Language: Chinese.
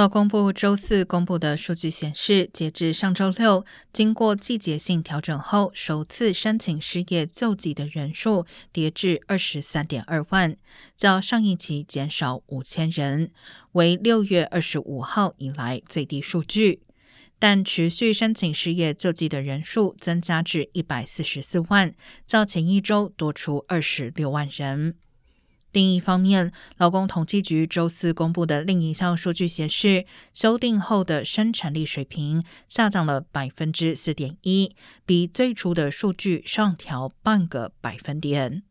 劳工部周四公布的数据显示，截至上周六，经过季节性调整后，首次申请失业救济的人数跌至二十三点二万，较上一期减少五千人，为六月二十五号以来最低数据。但持续申请失业救济的人数增加至一百四十四万，较前一周多出二十六万人。另一方面，劳工统计局周四公布的另一项数据显示，修订后的生产力水平下降了百分之四点一，比最初的数据上调半个百分点。